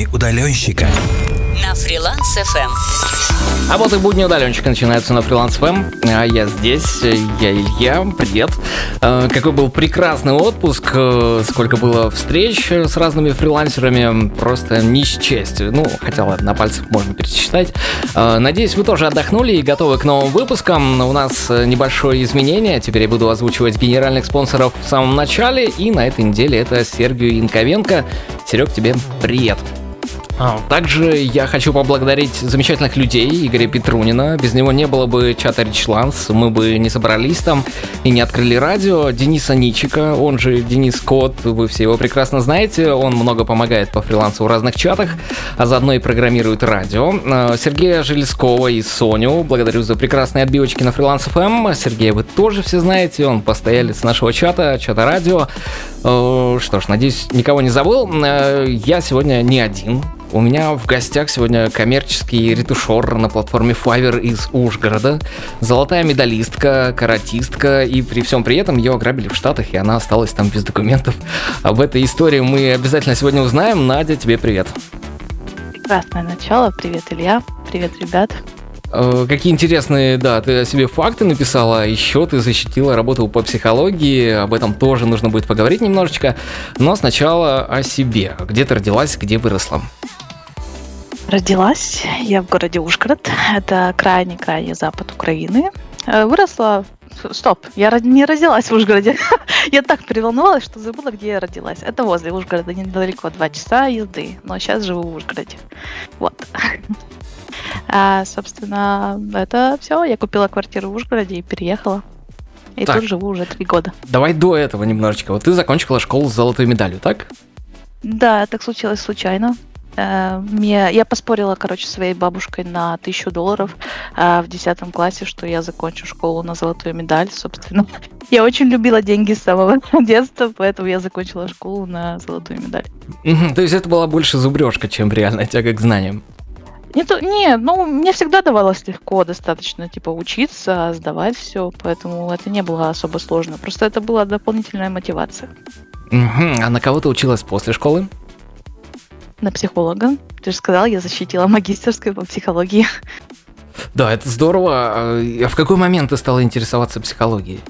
будни удаленщика на фриланс FM. А вот и будни удаленщика начинаются на фриланс ФМ. А я здесь, я Илья, привет. А, какой был прекрасный отпуск, э, сколько было встреч с разными фрилансерами, просто не счесть. Ну, хотя ладно, на пальцах можно пересчитать. А, надеюсь, вы тоже отдохнули и готовы к новым выпускам. У нас небольшое изменение, теперь я буду озвучивать генеральных спонсоров в самом начале, и на этой неделе это Сергей Инковенко. Серег, тебе привет. А, также я хочу поблагодарить замечательных людей, Игоря Петрунина. Без него не было бы чата Ричланс, мы бы не собрались там и не открыли радио. Дениса Ничика, он же Денис Кот, вы все его прекрасно знаете. Он много помогает по фрилансу в разных чатах, а заодно и программирует радио. А, Сергея Железкова и Соню благодарю за прекрасные отбивочки на фриланс FM. Сергея вы тоже все знаете, он постоялец нашего чата, чата радио. А, что ж, надеюсь, никого не забыл. Я сегодня не один. У меня в гостях сегодня коммерческий ретушер на платформе Fiverr из Ужгорода, золотая медалистка, каратистка, и при всем при этом ее ограбили в Штатах, и она осталась там без документов. Об этой истории мы обязательно сегодня узнаем. Надя, тебе привет. Прекрасное начало. Привет, Илья. Привет, ребят. Э, какие интересные, да, ты о себе факты написала, еще ты защитила работу по психологии, об этом тоже нужно будет поговорить немножечко, но сначала о себе. Где ты родилась, где выросла? Родилась я в городе Ужгород. Это крайний-крайний запад Украины. Э, выросла... Стоп, я не родилась в Ужгороде. я так переволновалась, что забыла, где я родилась. Это возле Ужгорода, недалеко, два часа езды. Но сейчас живу в Ужгороде. Вот. а, собственно, это все. Я купила квартиру в Ужгороде и переехала. И так, тут живу уже три года. Давай до этого немножечко. Вот ты закончила школу с золотой медалью, так? Да, так случилось случайно. Э, мне, я поспорила, короче, своей бабушкой на тысячу долларов э, в десятом классе, что я закончу школу на золотую медаль, собственно. Я очень любила деньги с самого детства, поэтому я закончила школу на золотую медаль. То есть это была больше зубрежка, чем реальная тяга к знаниям? Не, то, не, ну, мне всегда давалось легко достаточно, типа, учиться, сдавать все, поэтому это не было особо сложно. Просто это была дополнительная мотивация. А на кого ты училась после школы? На психолога. Ты же сказал, я защитила магистерскую по психологии. Да, это здорово. А в какой момент ты стала интересоваться психологией?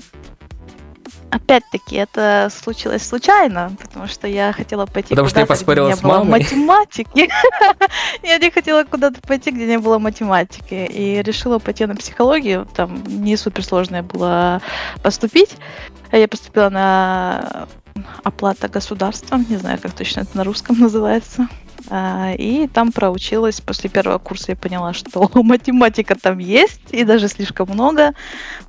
Опять-таки, это случилось случайно, потому что я хотела пойти Потому что я поспорила где с не было мамой. математики. я не хотела куда-то пойти, где не было математики. И решила пойти на психологию. Там не суперсложное было поступить. Я поступила на оплата государства, не знаю, как точно это на русском называется. А, и там проучилась. После первого курса я поняла, что математика там есть, и даже слишком много.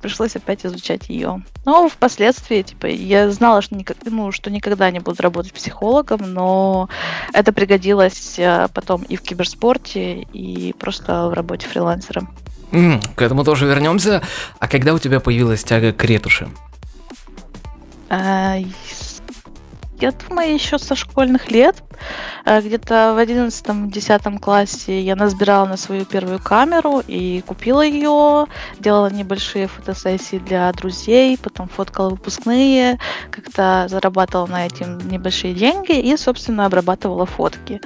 Пришлось опять изучать ее. Но впоследствии, типа, я знала, что, никак, ну, что никогда не буду работать психологом, но это пригодилось а, потом и в киберспорте, и просто в работе фрилансером. Mm, к этому тоже вернемся. А когда у тебя появилась тяга к ретуши? А, я думаю, еще со школьных лет. Э, где-то в 11-10 классе я назбирала на свою первую камеру и купила ее, делала небольшие фотосессии для друзей, потом фоткала выпускные, как-то зарабатывала на этим небольшие деньги и, собственно, обрабатывала фотки.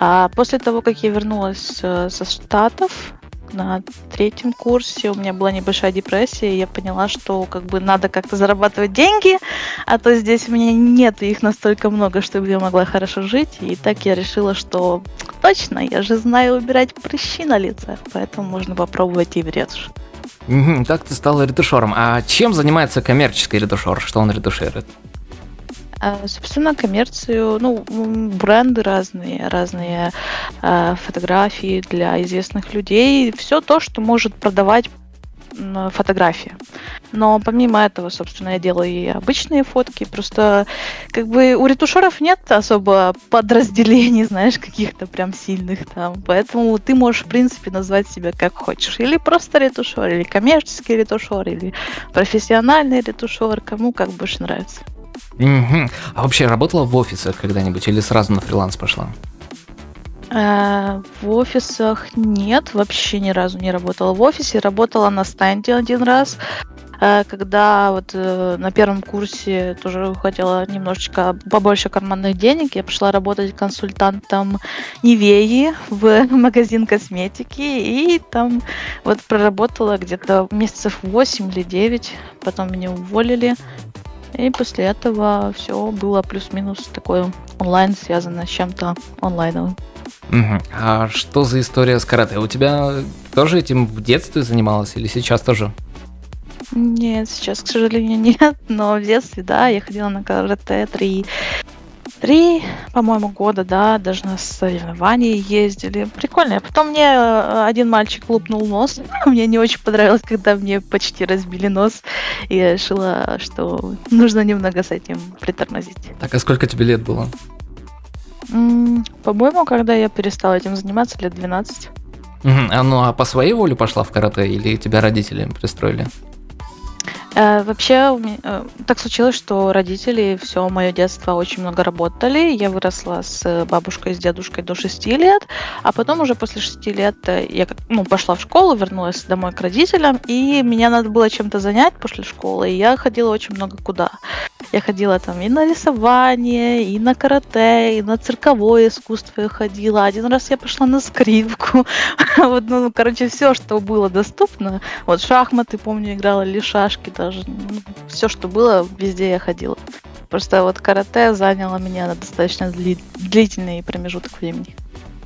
А после того, как я вернулась э, со Штатов, на третьем курсе у меня была небольшая депрессия, и я поняла, что как бы надо как-то зарабатывать деньги, а то здесь у меня нет их настолько много, чтобы я могла хорошо жить. И так я решила, что точно, я же знаю убирать прыщи на лице, поэтому можно попробовать и в ретушь. Угу, ты стала ретушером. А чем занимается коммерческий ретушер? Что он ретуширует? А, собственно, коммерцию, ну, бренды разные, разные э, фотографии для известных людей, все то, что может продавать фотографии. Но помимо этого, собственно, я делаю и обычные фотки. Просто как бы у ретушеров нет особо подразделений, знаешь, каких-то прям сильных там. Поэтому ты можешь, в принципе, назвать себя как хочешь. Или просто ретушер, или коммерческий ретушер, или профессиональный ретушер, кому как больше нравится. Угу. А вообще работала в офисах когда-нибудь или сразу на фриланс пошла? Э, в офисах нет, вообще ни разу не работала в офисе. Работала на стенде один раз. э, когда вот э, на первом курсе тоже хотела немножечко побольше карманных денег, я пришла работать консультантом Невеи в магазин косметики, и там вот проработала где-то месяцев 8 или 9, потом меня уволили, и после этого все было плюс-минус такое онлайн, связано с чем-то онлайновым. Угу. А что за история с карате? У тебя тоже этим в детстве занималась или сейчас тоже? Нет, сейчас, к сожалению, нет, но в детстве, да, я ходила на карате три три, по-моему, года, да, даже на соревнования ездили. Прикольно. А потом мне э, один мальчик лупнул нос. мне не очень понравилось, когда мне почти разбили нос. И я решила, что нужно немного с этим притормозить. Так, а сколько тебе лет было? по-моему, когда я перестала этим заниматься, лет 12. Угу. А ну а по своей воле пошла в карате или тебя родители пристроили? Э, вообще, э, так случилось, что родители все мое детство очень много работали. Я выросла с бабушкой и с дедушкой до 6 лет, а потом уже после 6 лет э, я ну, пошла в школу, вернулась домой к родителям, и меня надо было чем-то занять после школы, и я ходила очень много куда. Я ходила там и на рисование, и на карате, и на цирковое искусство я ходила. Один раз я пошла на скрипку. вот, ну, короче, все, что было доступно. Вот шахматы, помню, играла, или шашки даже. Ну, все, что было, везде я ходила. Просто вот карате заняло меня на достаточно длительный промежуток времени.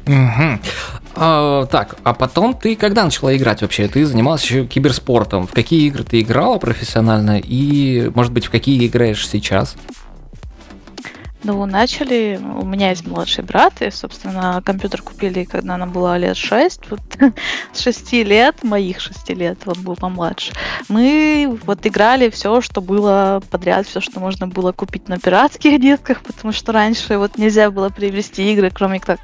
Угу. А, так, а потом ты когда начала играть вообще? Ты занималась еще киберспортом. В какие игры ты играла профессионально и, может быть, в какие играешь сейчас? Ну, начали, у меня есть младший брат, и, собственно, компьютер купили, когда нам было лет 6. Вот, с 6 лет, моих 6 лет, он был помладше. Мы вот играли все, что было подряд, все, что можно было купить на пиратских дисках, потому что раньше вот нельзя было привезти игры, кроме как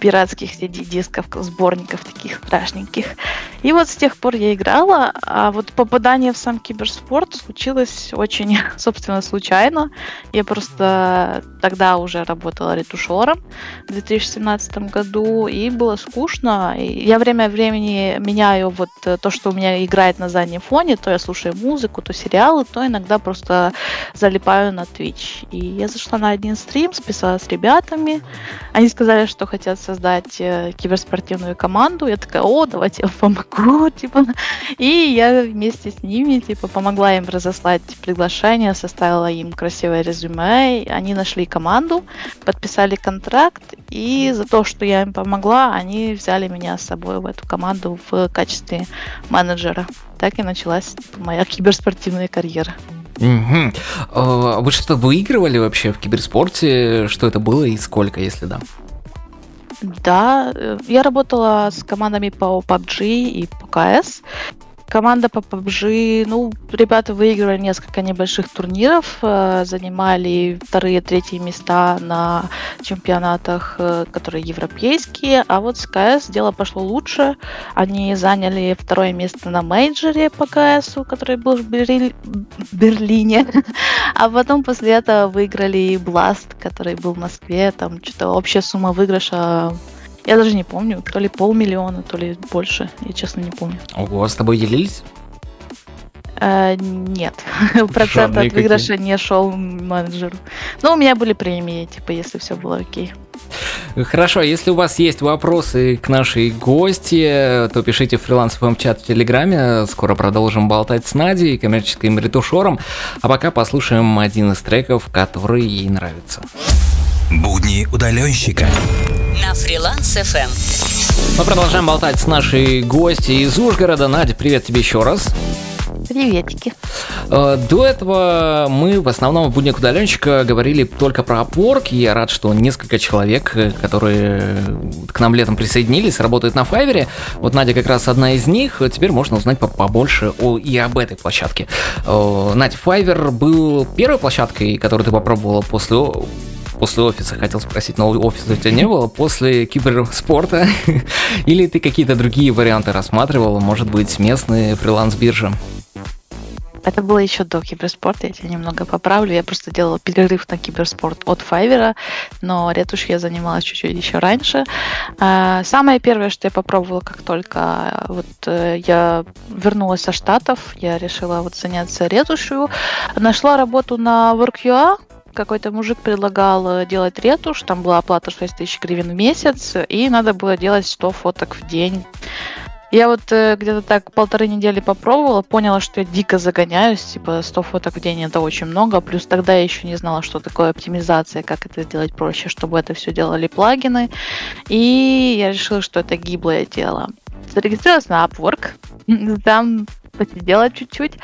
пиратских CD-дисков, сборников таких страшненьких. И вот с тех пор я играла, а вот попадание в сам киберспорт случилось очень, собственно, случайно. Я просто тогда уже работала ретушером в 2017 году, и было скучно. Я время от времени меняю вот э, то, что у меня играет на заднем фоне, то я слушаю музыку, то сериалы, то иногда просто залипаю на Twitch. И я зашла на один стрим, списалась с ребятами. Они сказали, что хотят создать э, киберспортивную команду. Я такая, о, давайте я помогу, типа. И я вместе с ними, типа, помогла им разослать приглашение, составила им красивое резюме. Они нашли команду, подписали контракт, и за то, что я им помогла, они взяли меня с собой в эту команду в качестве менеджера. Так и началась моя киберспортивная карьера. Угу. Вы что-то выигрывали вообще в киберспорте? Что это было и сколько, если да? Да, э, я работала с командами по PUBG и по CS. Команда по PUBG, ну, ребята выиграли несколько небольших турниров, э, занимали вторые, третьи места на чемпионатах, э, которые европейские, а вот с КС дело пошло лучше. Они заняли второе место на мейджоре по КС, который был в Берлине, Берлине. а потом после этого выиграли Blast, который был в Москве, там что-то общая сумма выигрыша я даже не помню, то ли полмиллиона, то ли больше. Я честно не помню. Ого, с тобой делились? Э, нет, процент от выигрыша не шел менеджеру. Но у меня были премии, типа, если все было окей. Хорошо, если у вас есть вопросы к нашей гости, то пишите в фрилансовом чат в Телеграме. Скоро продолжим болтать с Надей, коммерческим ретушером. А пока послушаем один из треков, который ей нравится. Будни удаленщика на Фриланс FM. Мы продолжаем болтать с нашей гостьей из Ужгорода. Надя, привет тебе еще раз. Приветики. Э, до этого мы в основном в буднях удаленщика говорили только про Upwork. Я рад, что несколько человек, э, которые к нам летом присоединились, работают на Файвере. Вот Надя как раз одна из них. Теперь можно узнать побольше о, и об этой площадке. Э, Надя, Fiverr был первой площадкой, которую ты попробовала после после офиса, хотел спросить, но офиса у тебя не было, после киберспорта? Или ты какие-то другие варианты рассматривал, может быть, местные фриланс-биржи? Это было еще до киберспорта, я тебя немного поправлю. Я просто делала перерыв на киберспорт от Файвера, но ретушь я занималась чуть-чуть еще раньше. А, самое первое, что я попробовала, как только вот э, я вернулась со Штатов, я решила вот заняться ретушью. Нашла работу на Work.ua, какой-то мужик предлагал э, делать ретушь, там была оплата 6 тысяч гривен в месяц, и надо было делать 100 фоток в день. Я вот э, где-то так полторы недели попробовала, поняла, что я дико загоняюсь, типа 100 фоток в день это очень много, плюс тогда я еще не знала, что такое оптимизация, как это сделать проще, чтобы это все делали плагины, и я решила, что это гиблое дело. Зарегистрировалась на Upwork, там посидела чуть-чуть,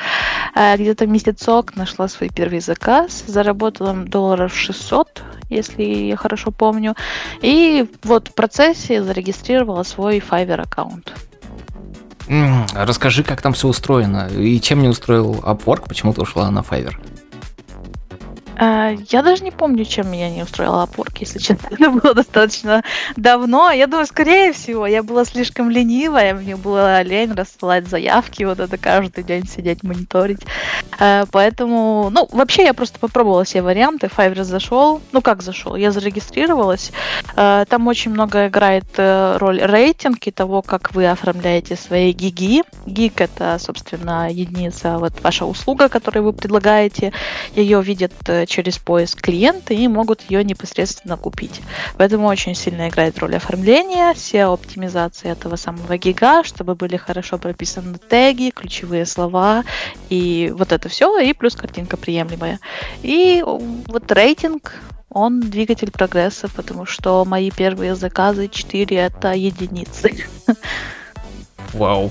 э, где-то месяцок нашла свой первый заказ, заработала долларов 600, если я хорошо помню, и вот в процессе зарегистрировала свой Fiverr аккаунт. Расскажи, как там все устроено и чем не устроил Upwork, почему ты ушла на Fiverr? А, я даже не помню, чем меня не устроила опорка, если честно. Это было достаточно давно. Я думаю, скорее всего, я была слишком ленивая, мне было лень рассылать заявки, вот это каждый день сидеть, мониторить. А, поэтому, ну, вообще я просто попробовала все варианты. Fiverr зашел. Ну, как зашел? Я зарегистрировалась. А, там очень много играет э, роль рейтинг и того, как вы оформляете свои гиги. Гиг — это, собственно, единица, вот ваша услуга, которую вы предлагаете. Ее видят э, через поиск клиента и могут ее непосредственно купить. Поэтому очень сильно играет роль оформления, SEO-оптимизации этого самого гига, чтобы были хорошо прописаны теги, ключевые слова и вот это все, и плюс картинка приемлемая. И вот рейтинг он двигатель прогресса, потому что мои первые заказы 4 это единицы. Вау.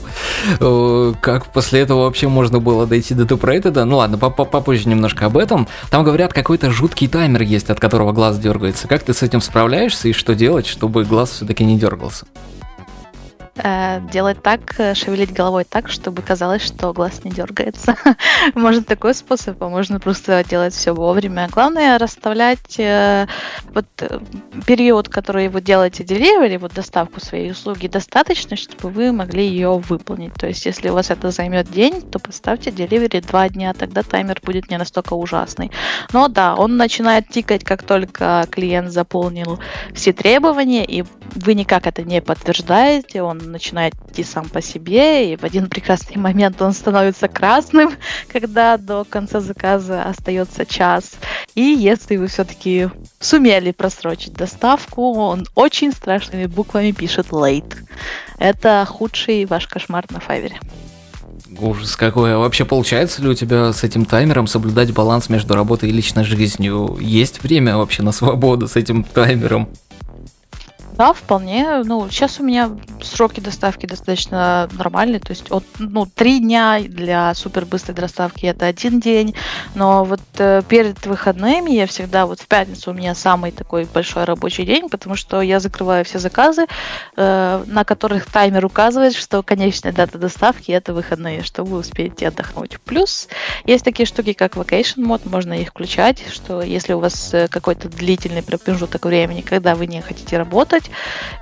Э, как после этого вообще можно было дойти до топ-рейтеда? Ну ладно, попозже немножко об этом. Там говорят, какой-то жуткий таймер есть, от которого глаз дергается. Как ты с этим справляешься и что делать, чтобы глаз все-таки не дергался? Э, делать так, э, шевелить головой так, чтобы казалось, что глаз не дергается. Можно такой способ, а можно просто делать все вовремя. Главное расставлять э, вот период, который вы делаете delivery, вот доставку своей услуги, достаточно, чтобы вы могли ее выполнить. То есть, если у вас это займет день, то поставьте delivery два дня, тогда таймер будет не настолько ужасный. Но да, он начинает тикать, как только клиент заполнил все требования, и вы никак это не подтверждаете, он начинает идти сам по себе, и в один прекрасный момент он становится красным, когда до конца заказа остается час. И если вы все-таки сумели просрочить доставку, он очень страшными буквами пишет late. Это худший ваш кошмар на Файвере. Ужас какой. А вообще получается ли у тебя с этим таймером соблюдать баланс между работой и личной жизнью? Есть время вообще на свободу с этим таймером? Да, вполне. Ну, сейчас у меня сроки доставки достаточно нормальные. То есть от, ну, три дня для супер быстрой доставки это один день. Но вот э, перед выходными я всегда, вот в пятницу у меня самый такой большой рабочий день, потому что я закрываю все заказы, э, на которых таймер указывает, что конечная дата доставки это выходные, чтобы вы успеете отдохнуть. Плюс есть такие штуки, как vacation мод, можно их включать, что если у вас э, какой-то длительный промежуток времени, когда вы не хотите работать,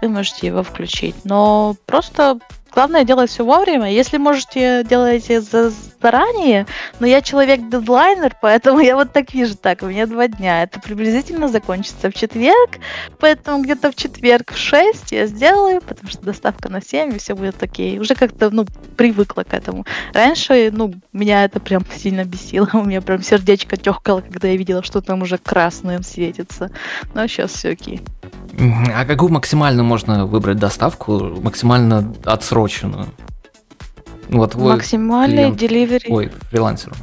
вы можете его включить. Но просто Главное делать все вовремя. Если можете, делайте за заранее. Но я человек дедлайнер, поэтому я вот так вижу. Так, у меня два дня. Это приблизительно закончится в четверг. Поэтому где-то в четверг в 6 я сделаю, потому что доставка на 7, и все будет окей. Уже как-то, ну, привыкла к этому. Раньше, ну, меня это прям сильно бесило. У меня прям сердечко тёхкало, когда я видела, что там уже красным светится. Но сейчас все окей. А какую максимально можно выбрать доставку, максимально отсроченную? Вот Максимальный деливери. Ой, фрилансеру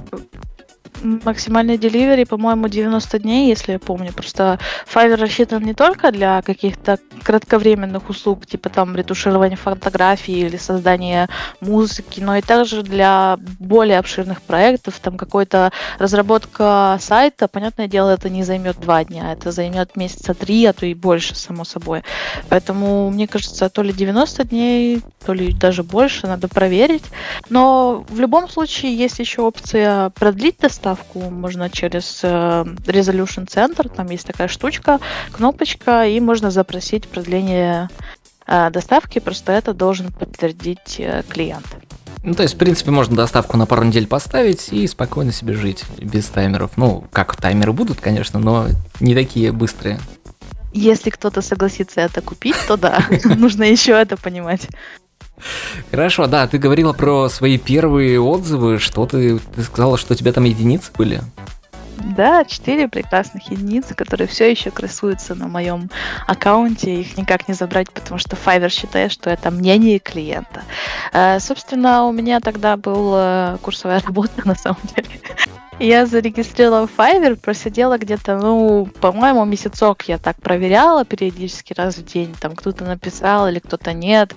максимальный деливери, по-моему, 90 дней, если я помню. Просто Fiverr рассчитан не только для каких-то кратковременных услуг, типа там ретуширования фотографий или создания музыки, но и также для более обширных проектов, там какой-то разработка сайта, понятное дело, это не займет два дня, это займет месяца три, а то и больше, само собой. Поэтому, мне кажется, то ли 90 дней, то ли даже больше, надо проверить. Но в любом случае есть еще опция продлить доставку, доставку можно через э, Resolution Center, там есть такая штучка, кнопочка, и можно запросить продление э, доставки, просто это должен подтвердить э, клиент. Ну, то есть, в принципе, можно доставку на пару недель поставить и спокойно себе жить без таймеров. Ну, как таймеры будут, конечно, но не такие быстрые. Если кто-то согласится это купить, то да, нужно еще это понимать. Хорошо, да, ты говорила про свои первые отзывы, что ты, ты сказала, что у тебя там единицы были? Да, четыре прекрасных единицы, которые все еще красуются на моем аккаунте. Их никак не забрать, потому что Fiverr считает, что это мнение клиента. Э, собственно, у меня тогда была курсовая работа, на самом деле. Я зарегистрировала Fiverr, просидела где-то, ну, по-моему, месяцок я так проверяла периодически раз в день. Там кто-то написал или кто-то нет.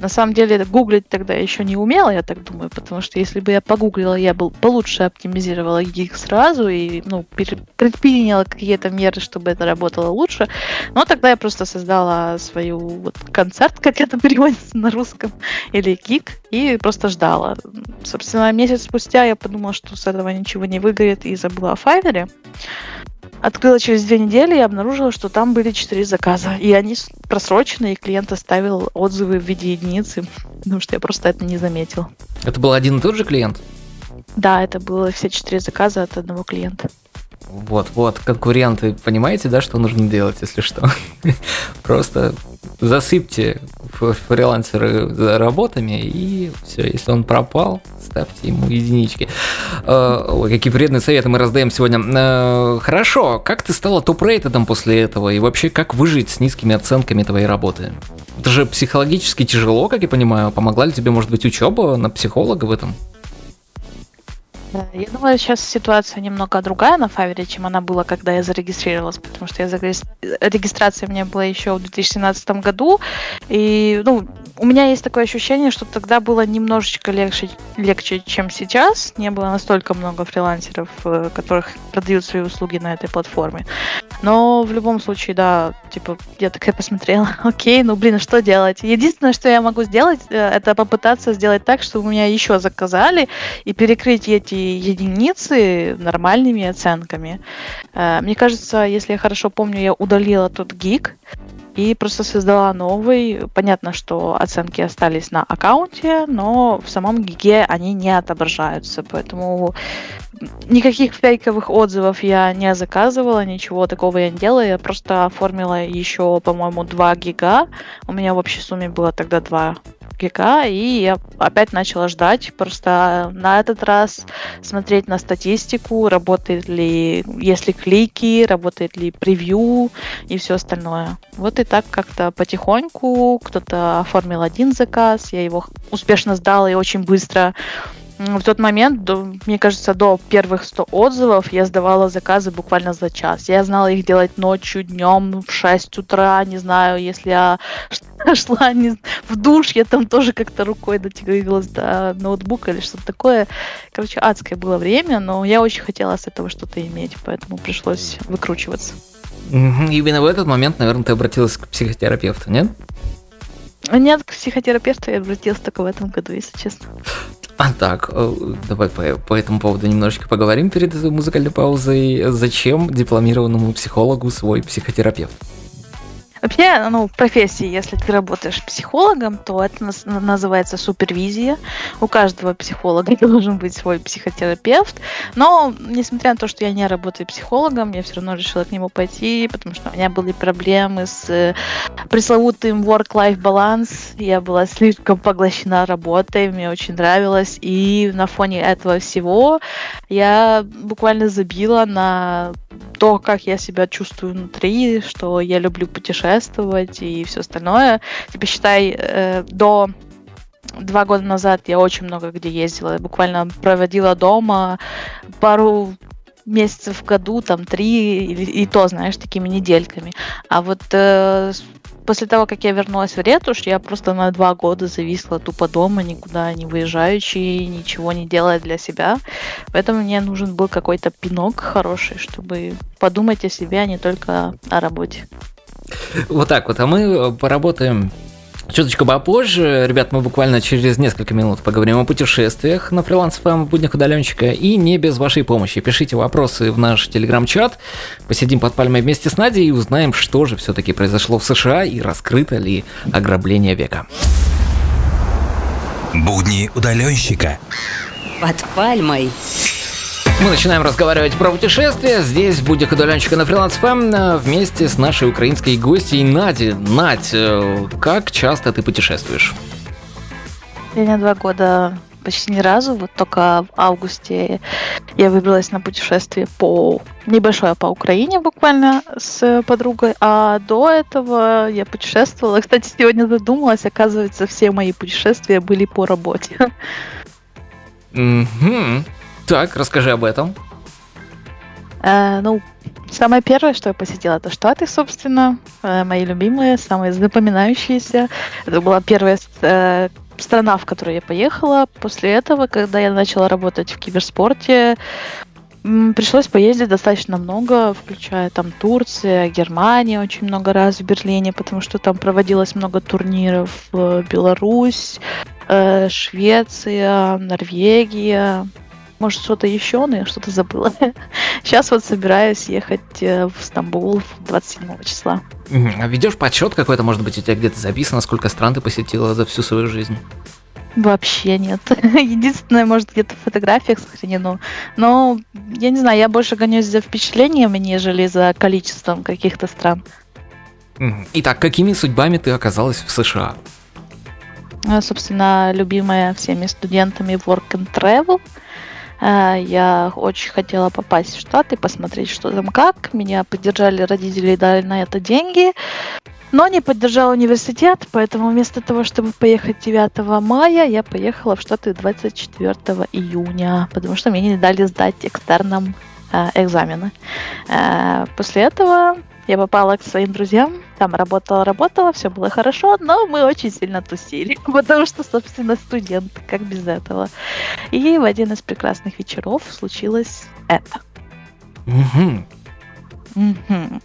На самом деле гуглить тогда еще не умела, я так думаю, потому что если бы я погуглила, я бы получше оптимизировала их сразу и, ну, предприняла какие-то меры, чтобы это работало лучше. Но тогда я просто создала свою вот концерт, как это переводится на русском, или гик, и просто ждала. Собственно, месяц спустя я подумала, что с этого ничего не выгорит, и забыла о Файвере. Открыла через две недели и обнаружила, что там были четыре заказа. И они просрочены, и клиент оставил отзывы в виде единицы, потому что я просто это не заметила. Это был один и тот же клиент? Да, это было все четыре заказа от одного клиента. Вот, вот, конкуренты, понимаете, да, что нужно делать, если что? Просто засыпьте фрилансеры работами, и все, если он пропал, ставьте ему единички. Э, ой, какие вредные советы мы раздаем сегодня. Э, хорошо, как ты стала топ-рейтедом после этого, и вообще, как выжить с низкими оценками твоей работы? Это же психологически тяжело, как я понимаю. Помогла ли тебе, может быть, учеба на психолога в этом? Я думаю, сейчас ситуация немного другая на Фавере, чем она была, когда я зарегистрировалась, потому что я зареги... регистрация у меня была еще в 2017 году, и ну, у меня есть такое ощущение, что тогда было немножечко легче, легче, чем сейчас. Не было настолько много фрилансеров, э, которых продают свои услуги на этой платформе. Но в любом случае, да, типа, я такая посмотрела, окей, ну блин, что делать? Единственное, что я могу сделать, э, это попытаться сделать так, чтобы меня еще заказали и перекрыть эти единицы нормальными оценками. Э, мне кажется, если я хорошо помню, я удалила тот гиг, и просто создала новый. Понятно, что оценки остались на аккаунте, но в самом гиге они не отображаются, поэтому никаких фейковых отзывов я не заказывала, ничего такого я не делала, я просто оформила еще, по-моему, 2 гига. У меня в общей сумме было тогда 2 гига, и я опять начала ждать, просто на этот раз смотреть на статистику, работает ли, если клики, работает ли превью и все остальное. Вот и так как-то потихоньку кто-то оформил один заказ, я его успешно сдала и очень быстро в тот момент, до, мне кажется, до первых 100 отзывов я сдавала заказы буквально за час. Я знала их делать ночью, днем, в 6 утра, не знаю, если я шла не, в душ, я там тоже как-то рукой дотянулась до ноутбука или что-то такое. Короче, адское было время, но я очень хотела с этого что-то иметь, поэтому пришлось выкручиваться. Именно в этот момент, наверное, ты обратилась к психотерапевту, нет? Нет, к психотерапевту я обратилась только в этом году, если честно. А так, э, давай по, по этому поводу немножечко поговорим перед музыкальной паузой. Зачем дипломированному психологу свой психотерапевт? Вообще, ну, в профессии, если ты работаешь психологом, то это называется супервизия. У каждого психолога должен быть свой психотерапевт. Но, несмотря на то, что я не работаю психологом, я все равно решила к нему пойти, потому что у меня были проблемы с э, пресловутым work-life баланс. Я была слишком поглощена работой, мне очень нравилось. И на фоне этого всего я буквально забила на то, как я себя чувствую внутри, что я люблю путешествовать и все остальное. Типа, считай, э, до два года назад я очень много где ездила. Буквально проводила дома пару месяцев в году, там три, и, и то, знаешь, такими недельками. А вот э, после того, как я вернулась в Ретуш, я просто на два года зависла тупо дома, никуда не выезжающий, ничего не делая для себя. Поэтому мне нужен был какой-то пинок хороший, чтобы подумать о себе, а не только о работе. Вот так вот, а мы поработаем Чуточку попозже, ребят, мы буквально через несколько минут поговорим о путешествиях на фриланс в буднях удаленщика и не без вашей помощи. Пишите вопросы в наш телеграм-чат, посидим под пальмой вместе с Надей и узнаем, что же все-таки произошло в США и раскрыто ли ограбление века. Будни удаленщика. Под пальмой. Мы начинаем разговаривать про путешествия. Здесь будет удаленщика на фриланс ФМ э, вместе с нашей украинской гостьей Нади. Надь, э, как часто ты путешествуешь? Последние два года почти ни разу. Вот только в августе я выбралась на путешествие по небольшое по Украине буквально с подругой, а до этого я путешествовала. Кстати, сегодня задумалась, оказывается, все мои путешествия были по работе. Угу. Так, расскажи об этом. Э, ну, самое первое, что я посетила, это Штаты, собственно, э, мои любимые, самые запоминающиеся. Это была первая э, страна, в которую я поехала. После этого, когда я начала работать в киберспорте, пришлось поездить достаточно много, включая там Турция, Германия очень много раз в Берлине, потому что там проводилось много турниров, Беларусь, э, Швеция, Норвегия, может, что-то еще, но я что-то забыла. Сейчас вот собираюсь ехать э, в Стамбул 27 числа. А ведешь подсчет какой-то, может быть, у тебя где-то записано, сколько стран ты посетила за всю свою жизнь? Вообще нет. Единственное, может, где-то в фотографиях сохранено. Но, я не знаю, я больше гонюсь за впечатлениями, нежели за количеством каких-то стран. Итак, какими судьбами ты оказалась в США? А, собственно, любимая всеми студентами Work and Travel – я очень хотела попасть в Штаты, посмотреть, что там как. Меня поддержали родители и дали на это деньги. Но не поддержал университет, поэтому вместо того, чтобы поехать 9 мая, я поехала в Штаты 24 июня, потому что мне не дали сдать экстерном э, экзамены. Э, после этого я попала к своим друзьям, там работала, работала, все было хорошо, но мы очень сильно тусили, потому что, собственно, студент, как без этого. И в один из прекрасных вечеров случилось это. Угу. Угу.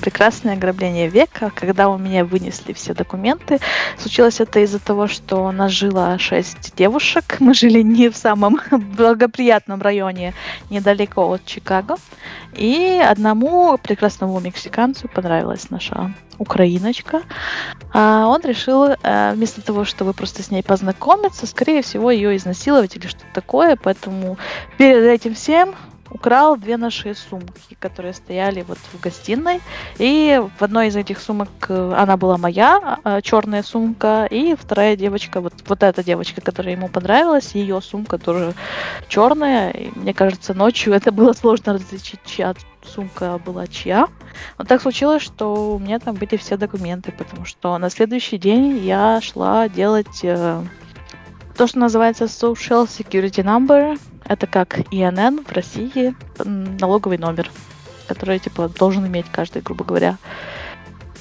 Прекрасное ограбление века, когда у меня вынесли все документы. Случилось это из-за того, что у нас жило шесть девушек. Мы жили не в самом благоприятном районе, недалеко от Чикаго. И одному прекрасному мексиканцу понравилась наша украиночка. А он решил, э, вместо того, чтобы просто с ней познакомиться, скорее всего, ее изнасиловать или что-то такое. Поэтому перед этим всем украл две наши сумки, которые стояли вот в гостиной. И в одной из этих сумок э, она была моя, а, черная сумка, и вторая девочка, вот, вот эта девочка, которая ему понравилась, ее сумка тоже черная. И мне кажется, ночью это было сложно различить, чья сумка была чья. Но так случилось, что у меня там были все документы, потому что на следующий день я шла делать э, то, что называется Social Security Number, это как ИНН в России, налоговый номер, который типа должен иметь каждый, грубо говоря.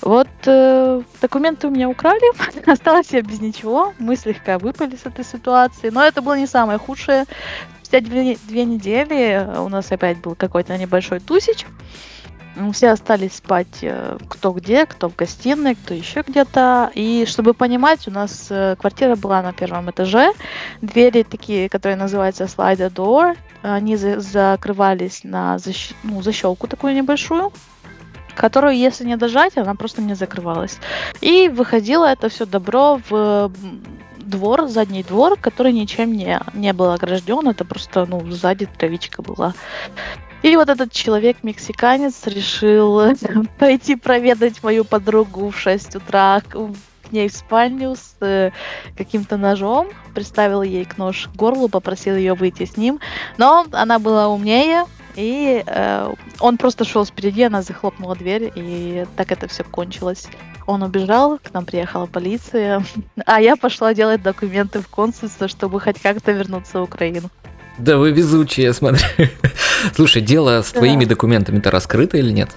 Вот э, документы у меня украли, осталась я без ничего, мы слегка выпали с этой ситуации, но это было не самое худшее. Спустя две, две недели у нас опять был какой-то небольшой тусич. Все остались спать э, кто где, кто в гостиной, кто еще где-то. И чтобы понимать, у нас э, квартира была на первом этаже. Двери такие, которые называются slider door, они за закрывались на защ... ну, защелку такую небольшую которую, если не дожать, она просто не закрывалась. И выходило это все добро в двор, задний двор, который ничем не, не был огражден. Это просто, ну, сзади травичка была. И вот этот человек-мексиканец решил пойти проведать мою подругу в 6 утра к ней в спальню с э, каким-то ножом, приставил ей к нож к горлу, попросил ее выйти с ним, но она была умнее, и э, он просто шел спереди, она захлопнула дверь, и так это все кончилось. Он убежал, к нам приехала полиция, а я пошла делать документы в консульство, чтобы хоть как-то вернуться в Украину. Да вы везучие, я смотрю. Слушай, дело с твоими документами-то раскрыто или нет?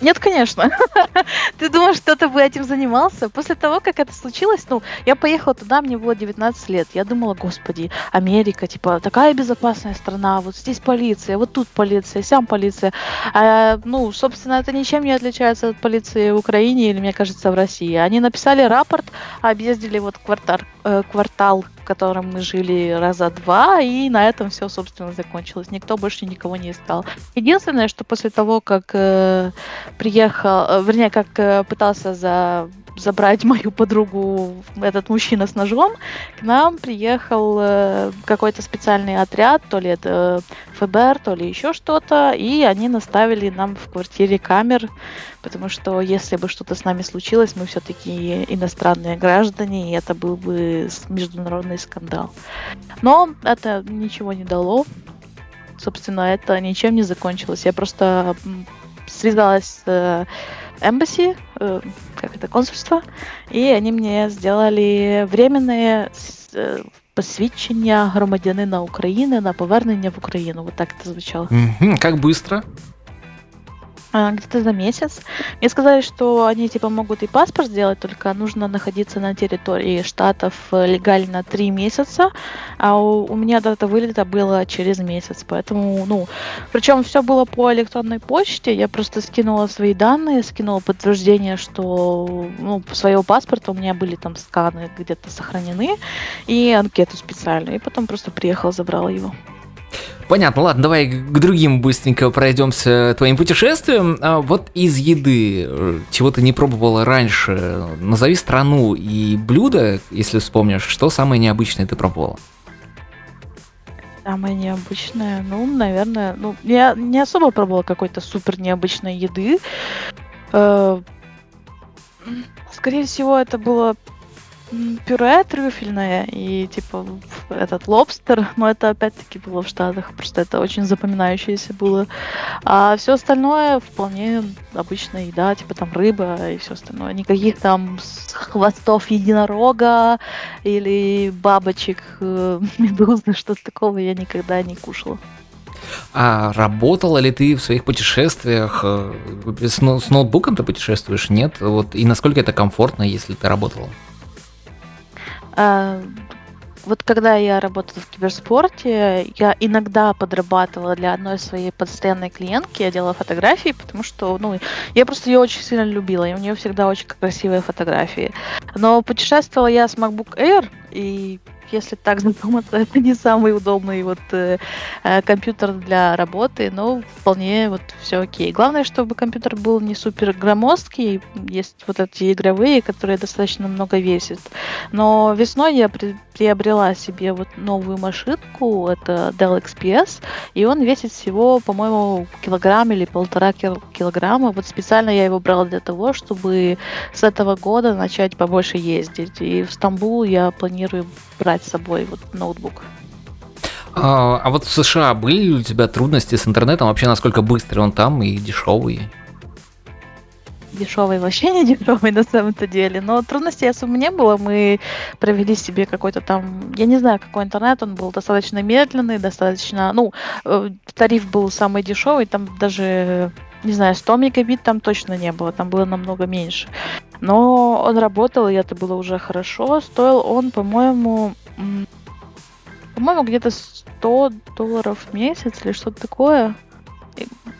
Нет, конечно. Ты думаешь, кто-то бы этим занимался? После того, как это случилось, ну, я поехала туда, мне было 19 лет. Я думала, господи, Америка, типа, такая безопасная страна, вот здесь полиция, вот тут полиция, сям полиция. А, ну, собственно, это ничем не отличается от полиции в Украине или, мне кажется, в России. Они написали рапорт, объездили вот квартал, э, квартал в котором мы жили раза два, и на этом все, собственно, закончилось. Никто больше никого не искал. Единственное, что после того, как э, приехал, э, вернее, как э, пытался за забрать мою подругу этот мужчина с ножом, к нам приехал э, какой-то специальный отряд, то ли это ФБР, то ли еще что-то, и они наставили нам в квартире камер, потому что если бы что-то с нами случилось, мы все-таки иностранные граждане, и это был бы международный скандал. Но это ничего не дало. Собственно, это ничем не закончилось. Я просто связалась с э, Embassy, э, как это, консульство, и они мне сделали временное э, посвідчення громадянина України на повернення в Україну. Вот так это звучало. Мгм, Как быстро? А, где-то за месяц. Мне сказали, что они типа могут и паспорт сделать, только нужно находиться на территории штатов э, легально три месяца, а у, у меня дата вылета была через месяц, поэтому, ну, причем все было по электронной почте, я просто скинула свои данные, скинула подтверждение, что, ну, своего паспорта у меня были там сканы где-то сохранены, и анкету специальную, и потом просто приехала, забрала его. Понятно, ладно, давай к другим быстренько пройдемся твоим путешествием. А вот из еды, э, чего ты не пробовала раньше, назови страну и блюдо, если вспомнишь, что самое необычное ты пробовала. Самое необычное, ну, наверное, ну, я не особо пробовала какой-то супер необычной еды. Э, Скорее всего, это было пюре трюфельное и типа этот лобстер, но это опять-таки было в Штатах, просто это очень запоминающееся было. А все остальное вполне обычная еда, типа там рыба и все остальное. Никаких там хвостов единорога или бабочек, э, медузы, что-то такого я никогда не кушала. А работала ли ты в своих путешествиях э, с ноутбуком ты путешествуешь? Нет? Вот и насколько это комфортно, если ты работала? А, Вот когда я работала в киберспорте, я иногда подрабатывала для одной своей постоянной клиентки, я делала фотографии, потому что, ну, я просто ее очень сильно любила, и у нее всегда очень красивые фотографии. Но путешествовала я с MacBook Air, и если так задуматься, это не самый удобный вот э, э, компьютер для работы, но вполне вот все окей. Главное, чтобы компьютер был не супер громоздкий, есть вот эти игровые, которые достаточно много весят. Но весной я при- приобрела себе вот новую машинку, это Dell XPS, и он весит всего, по-моему, килограмм или полтора кил- килограмма. Вот специально я его брала для того, чтобы с этого года начать побольше ездить. И в Стамбул я планирую брать с собой вот ноутбук. А, а вот в США были ли у тебя трудности с интернетом? Вообще, насколько быстрый он там и дешевый? дешевый вообще не дешевый на самом-то деле. Но трудностей особо не было. Мы провели себе какой-то там, я не знаю, какой интернет, он был достаточно медленный, достаточно, ну, э, тариф был самый дешевый, там даже, не знаю, 100 мегабит там точно не было, там было намного меньше. Но он работал, и это было уже хорошо. Стоил он, по-моему, по-моему, где-то 100 долларов в месяц или что-то такое.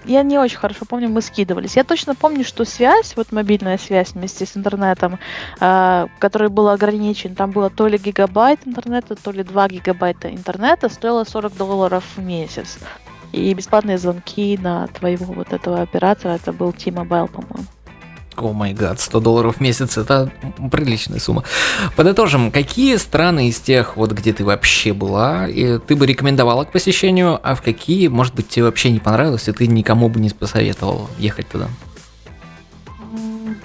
Я не очень хорошо помню, мы скидывались. Я точно помню, что связь, вот мобильная связь вместе с интернетом, а, который был ограничен, там было то ли гигабайт интернета, то ли 2 гигабайта интернета, стоило 40 долларов в месяц. И бесплатные звонки на твоего вот этого оператора, это был T-Mobile, по-моему. О май гад, 100 долларов в месяц это приличная сумма. Подытожим, какие страны из тех, вот где ты вообще была, и ты бы рекомендовала к посещению, а в какие, может быть, тебе вообще не понравилось, и ты никому бы не посоветовал ехать туда?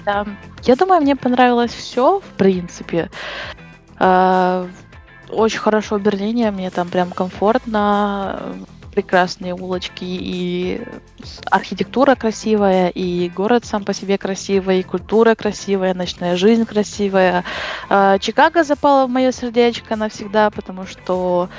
Да. Я думаю, мне понравилось все, в принципе. А, Очень хорошо в Берлине, мне там прям комфортно, прекрасные улочки и архитектура красивая, и город сам по себе красивый, и культура красивая, ночная жизнь красивая. А, Чикаго запало в мое сердечко навсегда, потому что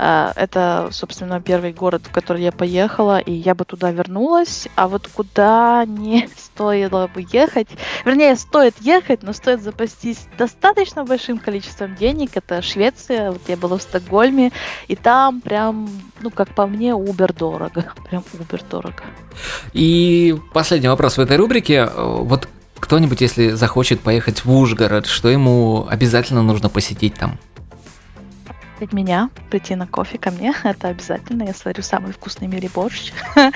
это, собственно, первый город, в который я поехала, и я бы туда вернулась. А вот куда не стоило бы ехать, вернее, стоит ехать, но стоит запастись достаточно большим количеством денег. Это Швеция, вот я была в Стокгольме, и там прям, ну, как по мне, убер дорого. Прям убер дорого. И последний вопрос в этой рубрике. Вот кто-нибудь, если захочет поехать в Ужгород, что ему обязательно нужно посетить там? От меня, прийти на кофе ко мне, это обязательно. Я сварю самый вкусный в мире борщ.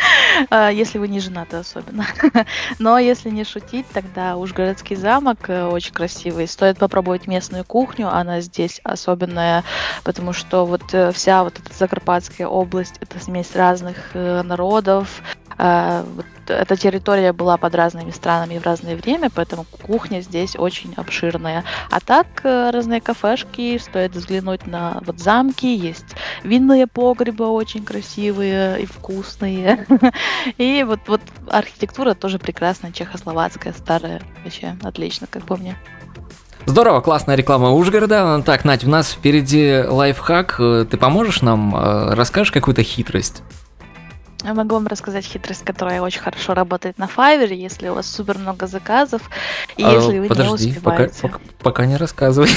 А, если вы не женаты особенно. Но если не шутить, тогда уж городский замок э, очень красивый. Стоит попробовать местную кухню, она здесь особенная, потому что вот э, вся вот эта Закарпатская область, это смесь разных э, народов, а, эта территория была под разными странами в разное время, поэтому кухня здесь очень обширная. А так э, разные кафешки, стоит взглянуть на вот замки, есть винные погребы очень красивые и вкусные. И вот, вот архитектура тоже прекрасная, чехословацкая, старая, вообще отлично, как по мне. Здорово, классная реклама Ужгорода. Так, Надь, у нас впереди лайфхак. Ты поможешь нам? Э, расскажешь какую-то хитрость? Я могу вам рассказать хитрость, которая очень хорошо работает на Fiverr, если у вас супер много заказов, и а, если вы подожди, не успеваете. Пока, пока, пока не рассказывай.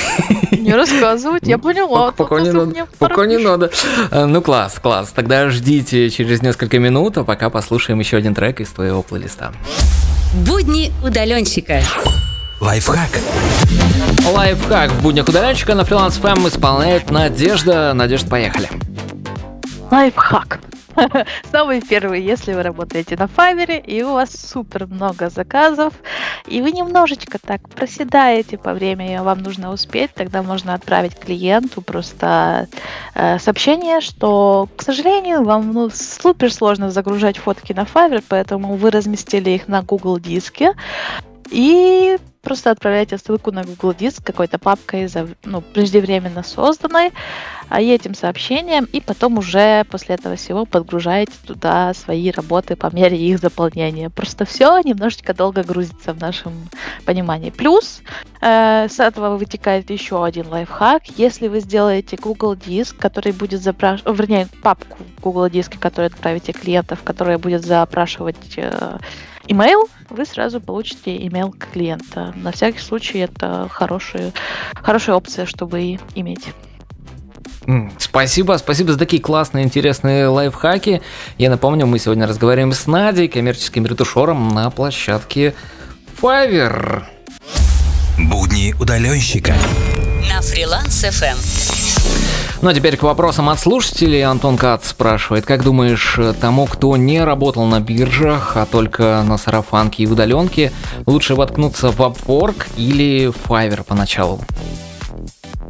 Не рассказывать, я поняла. Пока, не надо. Пока не надо. Э, ну класс, класс. Тогда ждите через несколько минут, а пока послушаем еще один трек из твоего плейлиста. Будни удаленщика. Лайфхак. Лайфхак в буднях удаленщика на фриланс ФМ исполняет Надежда. Надежда, поехали. Лайфхак. Самый первый, если вы работаете на Fiverr, и у вас супер много заказов, и вы немножечко так проседаете по времени, вам нужно успеть, тогда можно отправить клиенту просто э, сообщение, что, к сожалению, вам ну, супер сложно загружать фотки на Fiverr, поэтому вы разместили их на Google диске, и просто отправляйте ссылку на Google Диск какой-то папкой ну, преждевременно созданной, а этим сообщением, и потом уже после этого всего подгружаете туда свои работы по мере их заполнения. Просто все немножечко долго грузится в нашем понимании. Плюс э, с этого вытекает еще один лайфхак. Если вы сделаете Google Диск, который будет запрашивать, вернее, папку Google Диске, которую отправите клиентов, которая будет запрашивать э, email, вы сразу получите email клиента. На всякий случай это хорошая, хорошая опция, чтобы иметь. Спасибо, спасибо за такие классные, интересные лайфхаки. Я напомню, мы сегодня разговариваем с Надей, коммерческим ретушером на площадке Fiverr. Будни удаленщика. На фриланс FM. Ну а теперь к вопросам от слушателей. Антон Кац спрашивает, как думаешь, тому, кто не работал на биржах, а только на сарафанке и удаленке, лучше воткнуться в Upwork или Fiverr поначалу?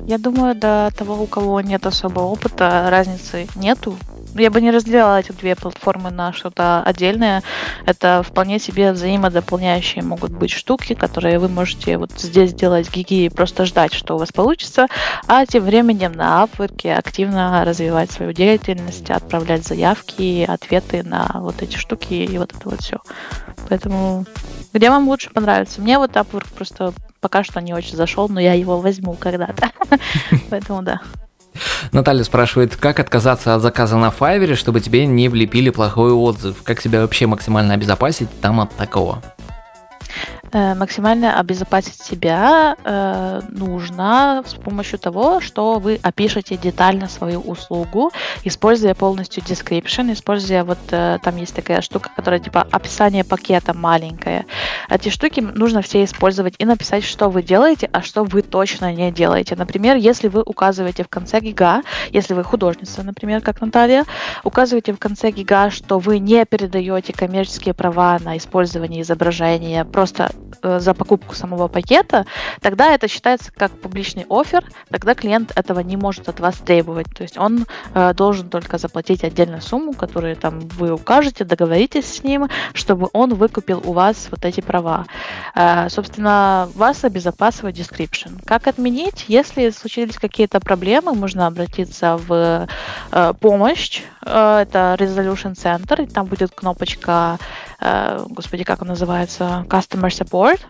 Я думаю, до того, у кого нет особого опыта, разницы нету я бы не разделяла эти две платформы на что-то отдельное. Это вполне себе взаимодополняющие могут быть штуки, которые вы можете вот здесь делать гиги и просто ждать, что у вас получится, а тем временем на Upwork активно развивать свою деятельность, отправлять заявки, ответы на вот эти штуки и вот это вот все. Поэтому где вам лучше понравится? Мне вот Upwork просто пока что не очень зашел, но я его возьму когда-то. Поэтому да. Наталья спрашивает, как отказаться от заказа на Fiverr, чтобы тебе не влепили плохой отзыв? Как себя вообще максимально обезопасить там от такого? Э, максимально обезопасить себя э, нужно с помощью того, что вы опишете детально свою услугу, используя полностью description, используя вот э, там есть такая штука, которая типа описание пакета маленькое. Эти штуки нужно все использовать и написать, что вы делаете, а что вы точно не делаете. Например, если вы указываете в конце гига, если вы художница, например, как Наталья, указываете в конце гига, что вы не передаете коммерческие права на использование изображения, просто за покупку самого пакета, тогда это считается как публичный офер, тогда клиент этого не может от вас требовать. То есть он э, должен только заплатить отдельную сумму, которую там вы укажете, договоритесь с ним, чтобы он выкупил у вас вот эти права. Э, собственно, вас обезопасивает description. Как отменить? Если случились какие-то проблемы, можно обратиться в э, помощь. Э, это Resolution Center, и там будет кнопочка Э, господи, как он называется, Customer Support,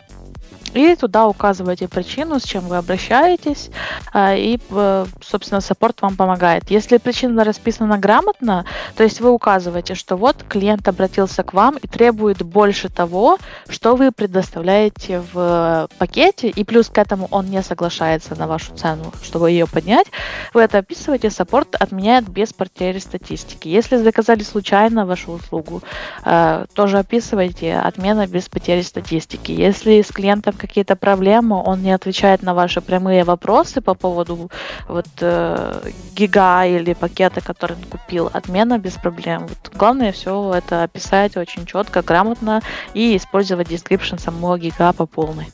и туда указываете причину, с чем вы обращаетесь, а, и, э, собственно, саппорт вам помогает. Если причина расписана грамотно, то есть вы указываете, что вот клиент обратился к вам и требует больше того, что вы предоставляете в пакете, и плюс к этому он не соглашается на вашу цену, чтобы ее поднять, вы это описываете, саппорт отменяет без потери статистики. Если заказали случайно вашу услугу, э, тоже описывайте отмена без потери статистики. Если с клиентом какие-то проблемы, он не отвечает на ваши прямые вопросы по поводу вот э, гига или пакета, который он купил, отмена без проблем. Вот главное все это описать очень четко, грамотно и использовать description самого гига по полной.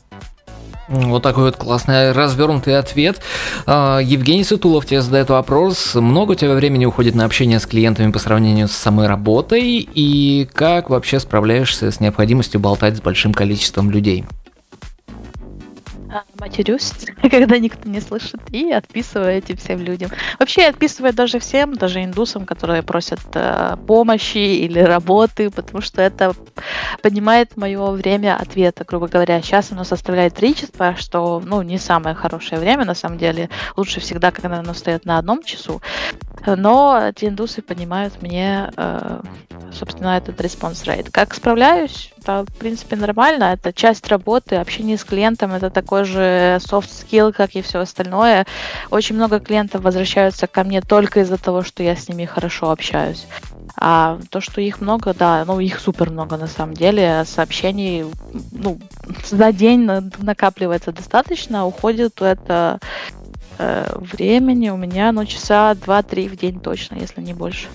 Вот такой вот классный развернутый ответ. А, Евгений Сутулов тебе задает вопрос. Много у тебя времени уходит на общение с клиентами по сравнению с самой работой? И как вообще справляешься с необходимостью болтать с большим количеством людей? Матерюсь, когда никто не слышит, и отписываю этим всем людям. Вообще я отписываю даже всем, даже индусам, которые просят э, помощи или работы, потому что это поднимает мое время ответа, грубо говоря. Сейчас оно составляет 3 часа, что, ну, не самое хорошее время, на самом деле. Лучше всегда, когда оно стоит на одном часу. Но эти индусы поднимают мне, э, собственно, этот response rate. Как справляюсь? Это, в принципе, нормально. Это часть работы. Общение с клиентом это такой же soft skill, как и все остальное. Очень много клиентов возвращаются ко мне только из-за того, что я с ними хорошо общаюсь. А то, что их много, да, ну их супер много на самом деле. Сообщений, ну, за день накапливается достаточно, уходит это э, времени у меня, ну, часа 2-3 в день точно, если не больше.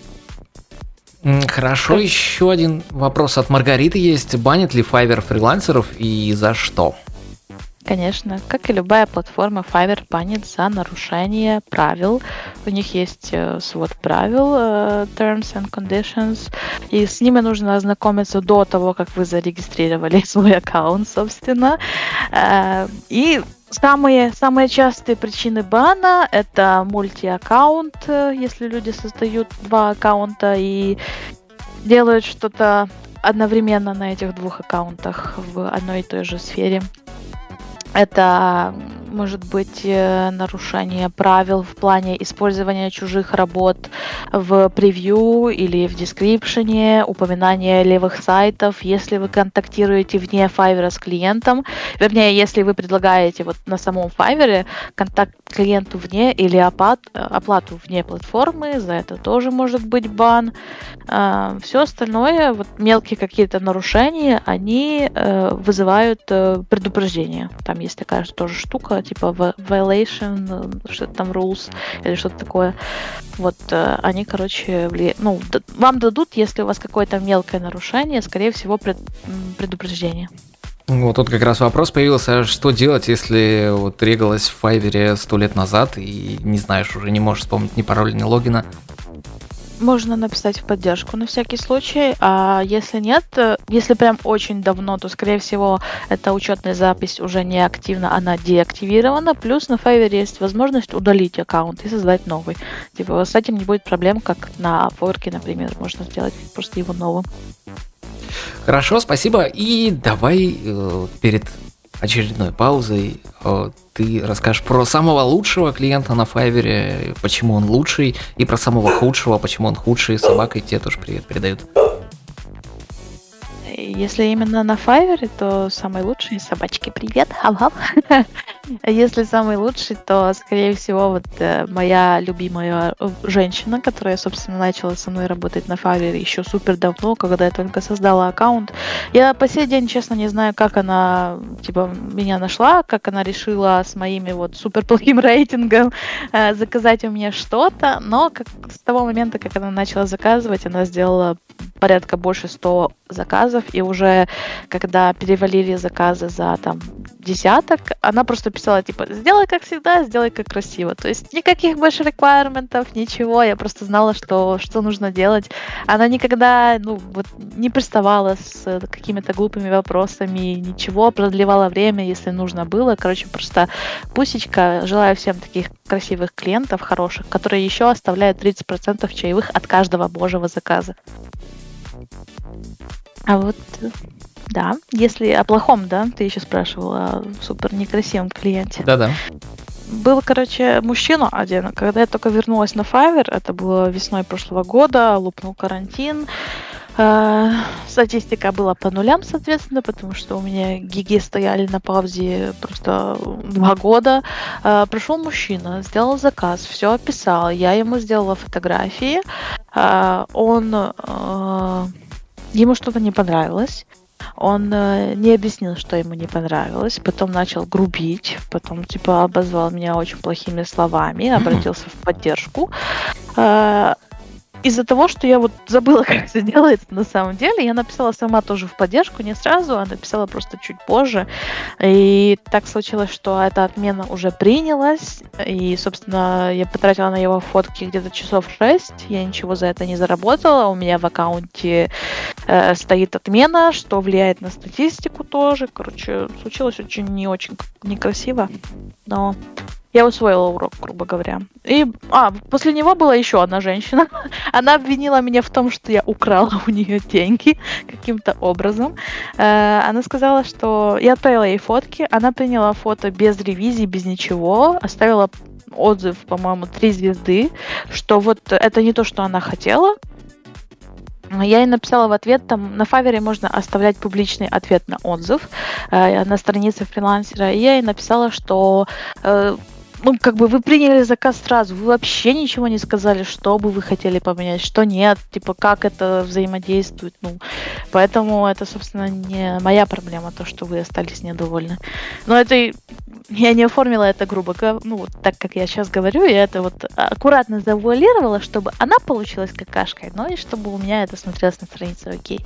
Хорошо, как... еще один вопрос от Маргариты есть. Банит ли Fiverr фрилансеров и за что? Конечно, как и любая платформа, Fiverr банит за нарушение правил. У них есть э, свод правил, э, Terms and Conditions, и с ними нужно ознакомиться до того, как вы зарегистрировали свой аккаунт, собственно. Э, и Самые, самые частые причины бана – это мульти-аккаунт, если люди создают два аккаунта и делают что-то одновременно на этих двух аккаунтах в одной и той же сфере. Это может быть э, нарушение правил в плане использования чужих работ в превью или в дескрипшене, упоминание левых сайтов, если вы контактируете вне Fiverr с клиентом, вернее, если вы предлагаете вот на самом Fiverr контакт клиенту вне или оплат, оплату вне платформы, за это тоже может быть бан. А, Все остальное, вот мелкие какие-то нарушения, они э, вызывают э, предупреждение. Там есть такая тоже штука, типа violation, что-то там rules или что-то такое. Вот э, они, короче, вли... ну, вам дадут, если у вас какое-то мелкое нарушение, скорее всего, пред... предупреждение. Вот тут как раз вопрос появился, что делать, если вот регалась в Файвере сто лет назад и не знаешь, уже не можешь вспомнить ни пароля, ни логина, можно написать в поддержку на всякий случай. А если нет, э, если прям очень давно, то, скорее всего, эта учетная запись уже не активна, она деактивирована. Плюс на Fiverr есть возможность удалить аккаунт и создать новый. Типа с этим не будет проблем, как на форке, например. Можно сделать просто его новым. Хорошо, спасибо. И давай э, перед очередной паузой ты расскажешь про самого лучшего клиента на Файвере, почему он лучший, и про самого худшего, почему он худший. Собакой тебе тоже привет передают. Если именно на Файвере, то самый лучший собачки привет, хав-хав. Если самый лучший, то, скорее всего, вот э, моя любимая э, женщина, которая, собственно, начала со мной работать на Fiverr еще супер давно, когда я только создала аккаунт. Я по сей день, честно, не знаю, как она, типа, меня нашла, как она решила с моими вот супер плохим рейтингом э, заказать у меня что-то, но как, с того момента, как она начала заказывать, она сделала порядка больше 100 заказов, и уже когда перевалили заказы за там десяток, она просто писала, типа, сделай как всегда, сделай как красиво. То есть никаких больше реквайрментов, ничего, я просто знала, что, что нужно делать. Она никогда, ну, вот не приставала с какими-то глупыми вопросами, ничего, продлевала время, если нужно было. Короче, просто пусечка. Желаю всем таких красивых клиентов, хороших, которые еще оставляют 30% чаевых от каждого божьего заказа. А вот да, если о плохом, да, ты еще спрашивала о супер некрасивом клиенте. Да-да. Был, короче, мужчина один. Когда я только вернулась на Fiverr, это было весной прошлого года, лупнул карантин. Э, статистика была по нулям, соответственно, потому что у меня гиги стояли на паузе просто два года. Э, Прошел мужчина, сделал заказ, все описал. Я ему сделала фотографии. Э, он... Ему что-то не понравилось. Он э, не объяснил, что ему не понравилось, потом начал грубить, потом типа обозвал меня очень плохими словами, обратился в поддержку. Э, из-за того, что я вот забыла, как это делается на самом деле, я написала сама тоже в поддержку, не сразу, а написала просто чуть позже. И так случилось, что эта отмена уже принялась, и, собственно, я потратила на его фотки где-то часов 6, я ничего за это не заработала, у меня в аккаунте э, стоит отмена, что влияет на статистику тоже. Короче, случилось очень не очень некрасиво, но я усвоила урок, грубо говоря. И, а, после него была еще одна женщина. Она обвинила меня в том, что я украла у нее деньги каким-то образом. Э, она сказала, что я отправила ей фотки, она приняла фото без ревизии, без ничего, оставила отзыв, по-моему, три звезды, что вот это не то, что она хотела, я ей написала в ответ, там на Фавере можно оставлять публичный ответ на отзыв э, на странице фрилансера. И я ей написала, что э, ну, как бы вы приняли заказ сразу, вы вообще ничего не сказали, что бы вы хотели поменять, что нет, типа, как это взаимодействует, ну, поэтому это, собственно, не моя проблема, то, что вы остались недовольны. Но это, я не оформила это грубо, ну, вот так, как я сейчас говорю, я это вот аккуратно завуалировала, чтобы она получилась какашкой, но и чтобы у меня это смотрелось на странице окей.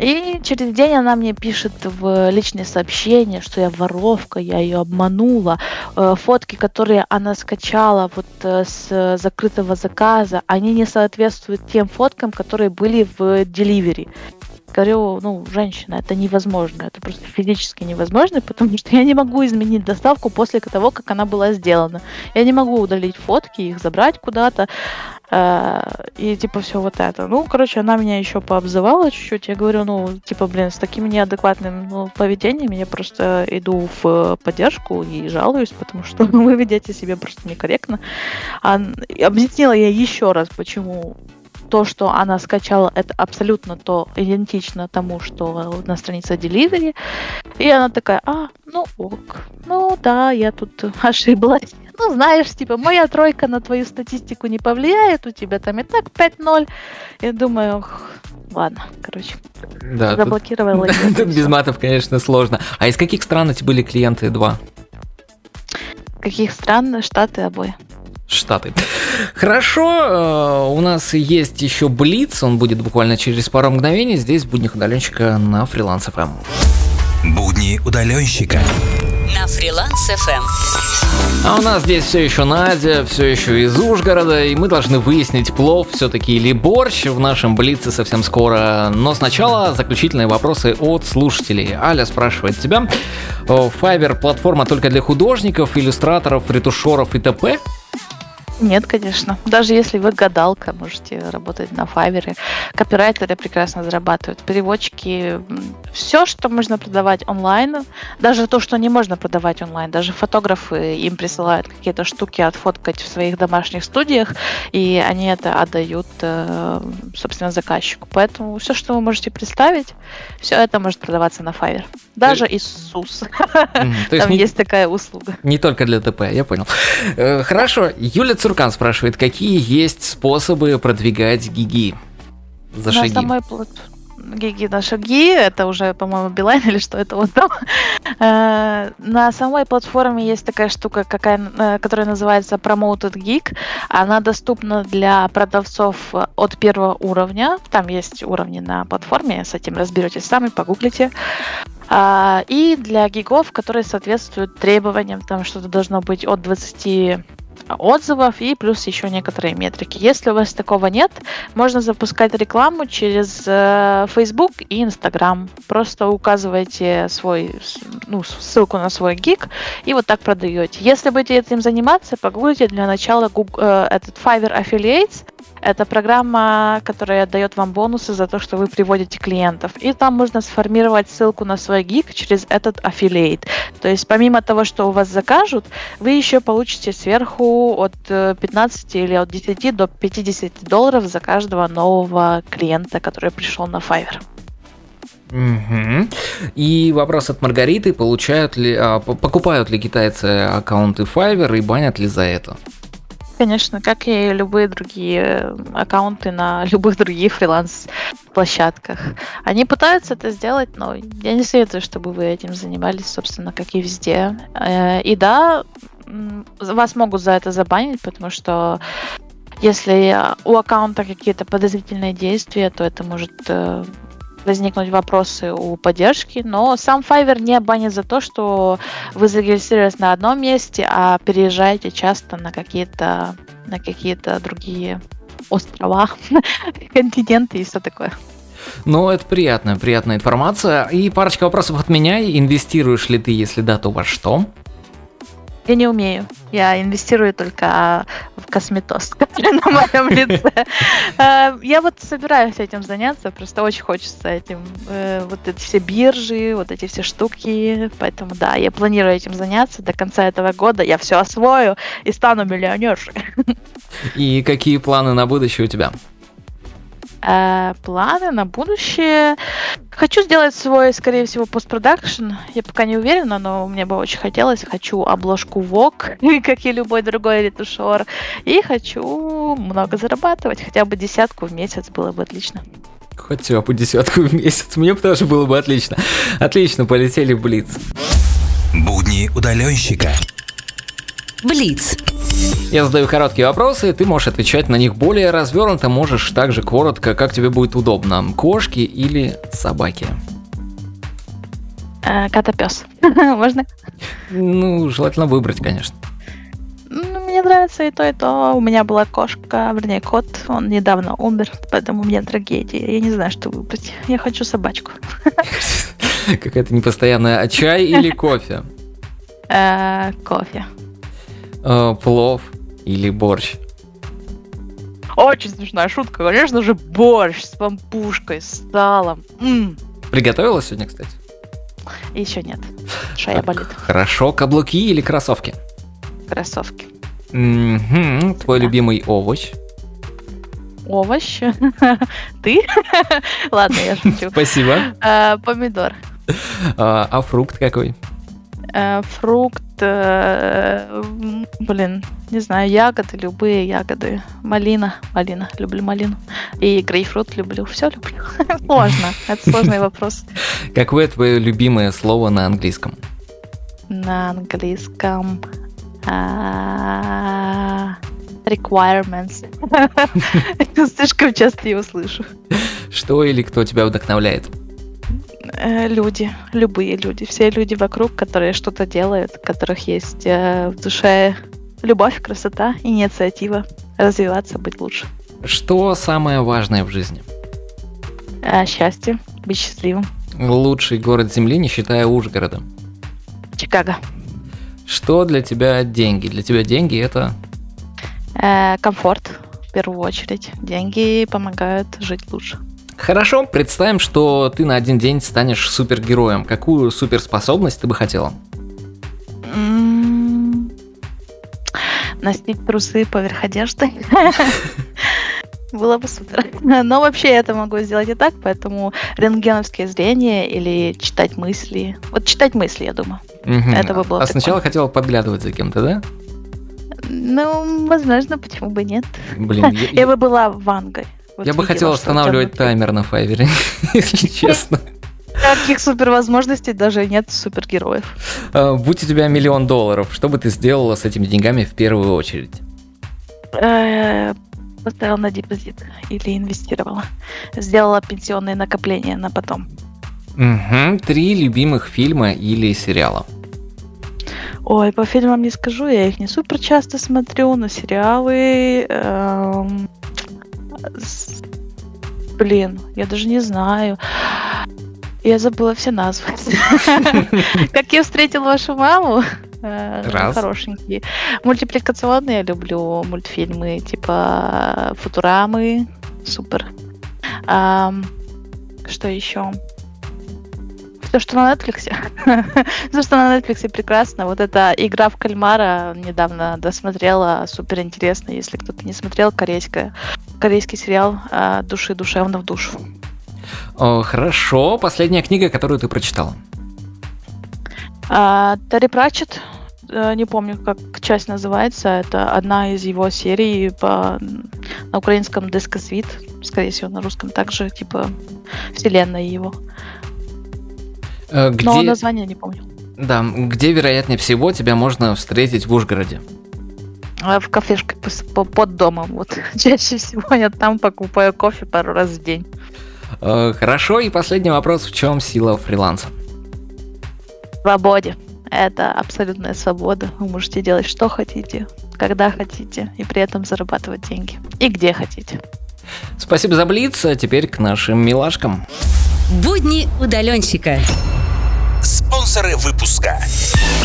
И через день она мне пишет в личные сообщения, что я воровка, я ее обманула, э, фотки, которые она скачала вот э, с закрытого заказа, они не соответствуют тем фоткам, которые были в деливери. Говорю, ну, женщина, это невозможно, это просто физически невозможно, потому что я не могу изменить доставку после того, как она была сделана. Я не могу удалить фотки, их забрать куда-то. Э, и типа все вот это. Ну, короче, она меня еще пообзывала чуть-чуть. Я говорю, ну, типа, блин, с таким неадекватным ну, поведением я просто иду в поддержку и жалуюсь, потому что вы ведете себя просто некорректно. А, объяснила я еще раз, почему то, что она скачала, это абсолютно то идентично тому, что на странице Delivery. И она такая, а, ну ок, ну да, я тут ошиблась. Ну, знаешь, типа, моя тройка на твою статистику не повлияет, у тебя там и так 5-0. Я думаю, ладно, короче, да, заблокировала. Тут, тут без матов, конечно, сложно. А из каких стран эти были клиенты два? Каких стран? Штаты обои. Штаты. Хорошо, э, у нас есть еще Блиц, он будет буквально через пару мгновений здесь в буднях удаленщика на фриланс FM. Будни удаленщика на фриланс FM. А у нас здесь все еще Надя, все еще из Ужгорода, и мы должны выяснить, плов все-таки или борщ в нашем Блице совсем скоро. Но сначала заключительные вопросы от слушателей. Аля спрашивает тебя, Fiverr платформа только для художников, иллюстраторов, ретушеров и т.п.? Нет, конечно. Даже если вы гадалка, можете работать на Fiverr. Копирайтеры прекрасно зарабатывают. Переводчики. Все, что можно продавать онлайн, даже то, что не можно продавать онлайн, даже фотографы им присылают какие-то штуки отфоткать в своих домашних студиях, и они это отдают, э, собственно, заказчику. Поэтому все, что вы можете представить, все это может продаваться на Fiverr. Даже Иисус. Там есть такая услуга. Не только для ТП, я понял. Э, хорошо. Юлия Цуркан спрашивает, какие есть способы продвигать гиги за шаги? На самой гиги на шаги, это уже, по-моему, Билайн или что это вот там. Э, на самой платформе есть такая штука, какая, э, которая называется Promoted Geek. Она доступна для продавцов от первого уровня. Там есть уровни на платформе, с этим разберетесь сами, погуглите. А, и для гигов, которые соответствуют требованиям, там что-то должно быть от 20 отзывов и плюс еще некоторые метрики. Если у вас такого нет, можно запускать рекламу через э, Facebook и Instagram. Просто указываете свой, ну, ссылку на свой гиг и вот так продаете. Если будете этим заниматься, погуглите для начала Google, э, этот Fiverr Affiliates. Это программа, которая дает вам бонусы за то, что вы приводите клиентов. И там можно сформировать ссылку на свой гиг через этот аффилиейт. То есть помимо того, что у вас закажут, вы еще получите сверху от 15 э, или от 10 до 50 долларов за каждого нового клиента, который пришел на Fiverr. Угу. И вопрос от Маргариты: получают ли, а, покупают ли китайцы аккаунты Fiverr и банят ли за это? Конечно, как и любые другие аккаунты на любых других фриланс-площадках. Они пытаются это сделать, но я не советую, чтобы вы этим занимались, собственно, как и везде. Э, и да, вас могут за это забанить, потому что если у аккаунта какие-то подозрительные действия, то это может э, возникнуть вопросы у поддержки, но сам Fiverr не банит за то, что вы зарегистрировались на одном месте, а переезжаете часто на какие-то на какие-то другие острова, континенты и все такое. Ну, это приятная, приятная информация. И парочка вопросов от меня. Инвестируешь ли ты, если да, то во что? Я не умею. Я инвестирую только в косметоз, на моем лице. Э, я вот собираюсь этим заняться, просто очень хочется этим. Э, вот эти все биржи, вот эти все штуки. Поэтому да, я планирую этим заняться до конца этого года. Я все освою и стану миллионершей. И какие планы на будущее у тебя? Э, планы на будущее. Хочу сделать свой, скорее всего, постпродакшн. Я пока не уверена, но мне бы очень хотелось. Хочу обложку Vogue, как и любой другой ретушер. И хочу много зарабатывать. Хотя бы десятку в месяц было бы отлично. Хотя бы десятку в месяц. Мне бы тоже было бы отлично. Отлично, полетели в Блиц. Будни удаленщика. Блиц. Я задаю короткие вопросы, и ты можешь отвечать на них более развернуто, можешь также коротко, как тебе будет удобно. Кошки или собаки? Э, Кота-пес. Можно? Ну, желательно выбрать, конечно. Ну, мне нравится и то, и то. У меня была кошка, вернее, кот. Он недавно умер, поэтому у меня трагедия. Я не знаю, что выбрать. Я хочу собачку. Какая-то непостоянная. А чай или кофе? Э, Кофе. Э, Плов или борщ? Очень смешная шутка. Конечно же, борщ с пампушкой, с салом. М. Приготовила сегодня, кстати? Еще нет. Шея болит. Хорошо. Каблуки или кроссовки? Кроссовки. Мгм. Твой Да. любимый овощ? Овощ. Ты? Ладно, я шучу. Спасибо. Э, Помидор. А а фрукт какой? Э, Фрукт. Э, Блин, не знаю, ягоды, любые ягоды. Малина. Малина. Люблю малину. И грейпфрут люблю. Все люблю. Сложно. Это сложный вопрос. Какое твое любимое слово на английском? На английском. а, Requirements. Слишком часто его слышу. Что или кто тебя вдохновляет? Э, Люди, любые люди, все люди вокруг, которые что-то делают, у которых есть э, в душе любовь, красота, инициатива, развиваться, быть лучше. Что самое важное в жизни? Э, Счастье, быть счастливым. Лучший город Земли, не считая Ужгорода. Чикаго. Что для тебя деньги? Для тебя деньги это... Э, Комфорт, в первую очередь. Деньги помогают жить лучше. Хорошо, представим, что ты на один день станешь супергероем. Какую суперспособность ты бы хотела? М, Носить трусы поверх одежды. Было бы супер. Но вообще я это могу сделать и так, поэтому рентгеновское зрение или читать мысли. Вот читать мысли, я думаю. Это бы было А сначала хотела подглядывать за кем-то, да? Ну, возможно, почему бы нет. Блин, я, Я бы была Вангой. Вот я бы хотел останавливать таймер на файвере, если честно. Таких супервозможностей даже нет супергероев. А, Будь у тебя миллион долларов, что бы ты сделала с этими деньгами в первую очередь? Э, Поставила на депозит или инвестировала. Сделала пенсионные накопления на потом. Мгм. Три любимых фильма или сериала. Ой, по фильмам не скажу, я их не супер часто смотрю, но сериалы... эм, Блин, я даже не знаю. Я забыла все назвы. Как я встретил вашу маму. Э, Раз. Хорошенькие. Мультипликационные я люблю мультфильмы типа Футурамы. Супер. Что еще? Все, что на Netflix. Все, что на Netflix прекрасно. Вот эта игра в кальмара недавно досмотрела. Супер интересно. Если кто-то не смотрел, корейская, корейский сериал а, «Души душевно в душу». О, хорошо, последняя книга, которую ты прочитала. А, Терри Пратчетт. э, не помню, как часть называется. Это одна из его серий по, на украинском Дескосвит. Скорее всего, на русском также, типа, вселенная его. Э, Где... Но название не помню. Да, где, вероятнее всего, тебя можно встретить в Ужгороде? А В кафешке под домом. Вот чаще всего я там покупаю кофе пару раз в день. Э, Хорошо, и последний вопрос. В чем сила фриланса? свободе. Это абсолютная свобода. Вы можете делать что хотите, когда хотите, и при этом зарабатывать деньги. И где хотите. Спасибо за Блиц, а теперь к нашим милашкам. Будни удаленщика. Спонсоры выпуска.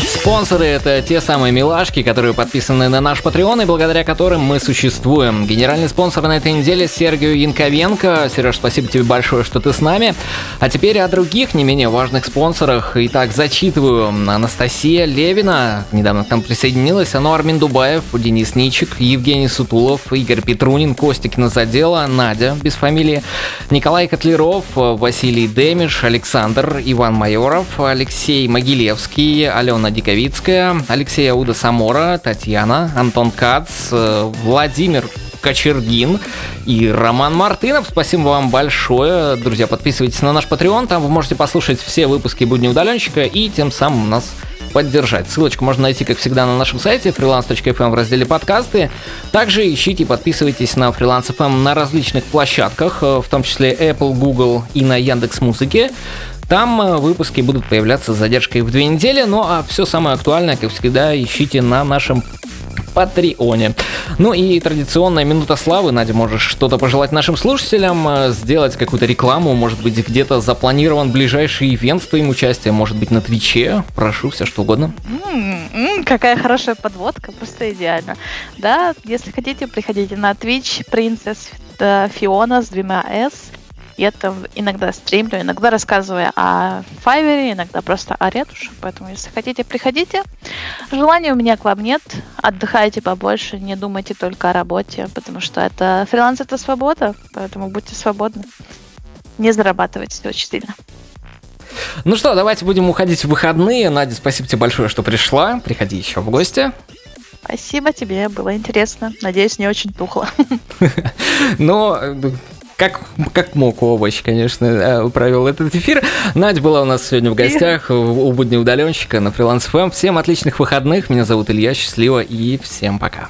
Спонсоры — это те самые милашки, которые подписаны на наш Patreon и благодаря которым мы существуем. Генеральный спонсор на этой неделе Сергею Янковенко. Сереж, спасибо тебе большое, что ты с нами. А теперь о других не менее важных спонсорах. Итак, зачитываю. Анастасия Левина недавно к нам присоединилась. Ануар Миндубаев, Денис Ничик, Евгений Сутулов, Игорь Петрунин, Костя Кинозадела, Надя без фамилии, Николай Котлеров, Василий Демиш, Александр, Иван Майоров, Алексей Могилевский, Алена Диковицкая, Алексей Ауда Самора, Татьяна, Антон Кац, э, Владимир Кочергин и Роман Мартынов. Спасибо вам большое. Друзья, подписывайтесь на наш Patreon, там вы можете послушать все выпуски «Будни удаленщика» и тем самым нас поддержать. Ссылочку можно найти, как всегда, на нашем сайте freelance.fm в разделе подкасты. Также ищите и подписывайтесь на Freelance FM на различных площадках, э, в том числе Apple, Google и на Яндекс Музыке. Там э, выпуски будут появляться с задержкой в две недели, ну а все самое актуальное, как всегда, ищите на нашем Патреоне. Ну и традиционная минута славы. Надя, можешь что-то пожелать нашим слушателям, э, сделать какую-то рекламу, может быть, где-то запланирован ближайший ивент с твоим участием, может быть, на Твиче. Прошу, все что угодно. М, м, какая хорошая подводка, просто идеально. Да, если хотите, приходите на Twitch Princess э, Fiona с двумя S. Я там иногда стримлю, иногда рассказываю о Файвере, иногда просто о ретушах. Поэтому, если хотите, приходите. Желания у меня к вам нет. Отдыхайте побольше, не думайте только о работе, потому что это фриланс это свобода, поэтому будьте свободны. Не зарабатывайте очень сильно. Ну что, давайте будем уходить в выходные. Надя, спасибо тебе большое, что пришла. Приходи еще в гости. Спасибо тебе, было интересно. Надеюсь, не очень тухло. Но э, как, как мог овощ, конечно, э, провел этот эфир. Надя была у нас сегодня в гостях у будни удаленщика на фриланс ФМ. Всем отличных выходных. Меня зовут Илья, счастливо и всем пока.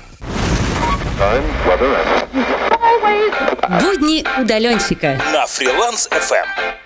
Будни удаленщика. На Фриланс FM.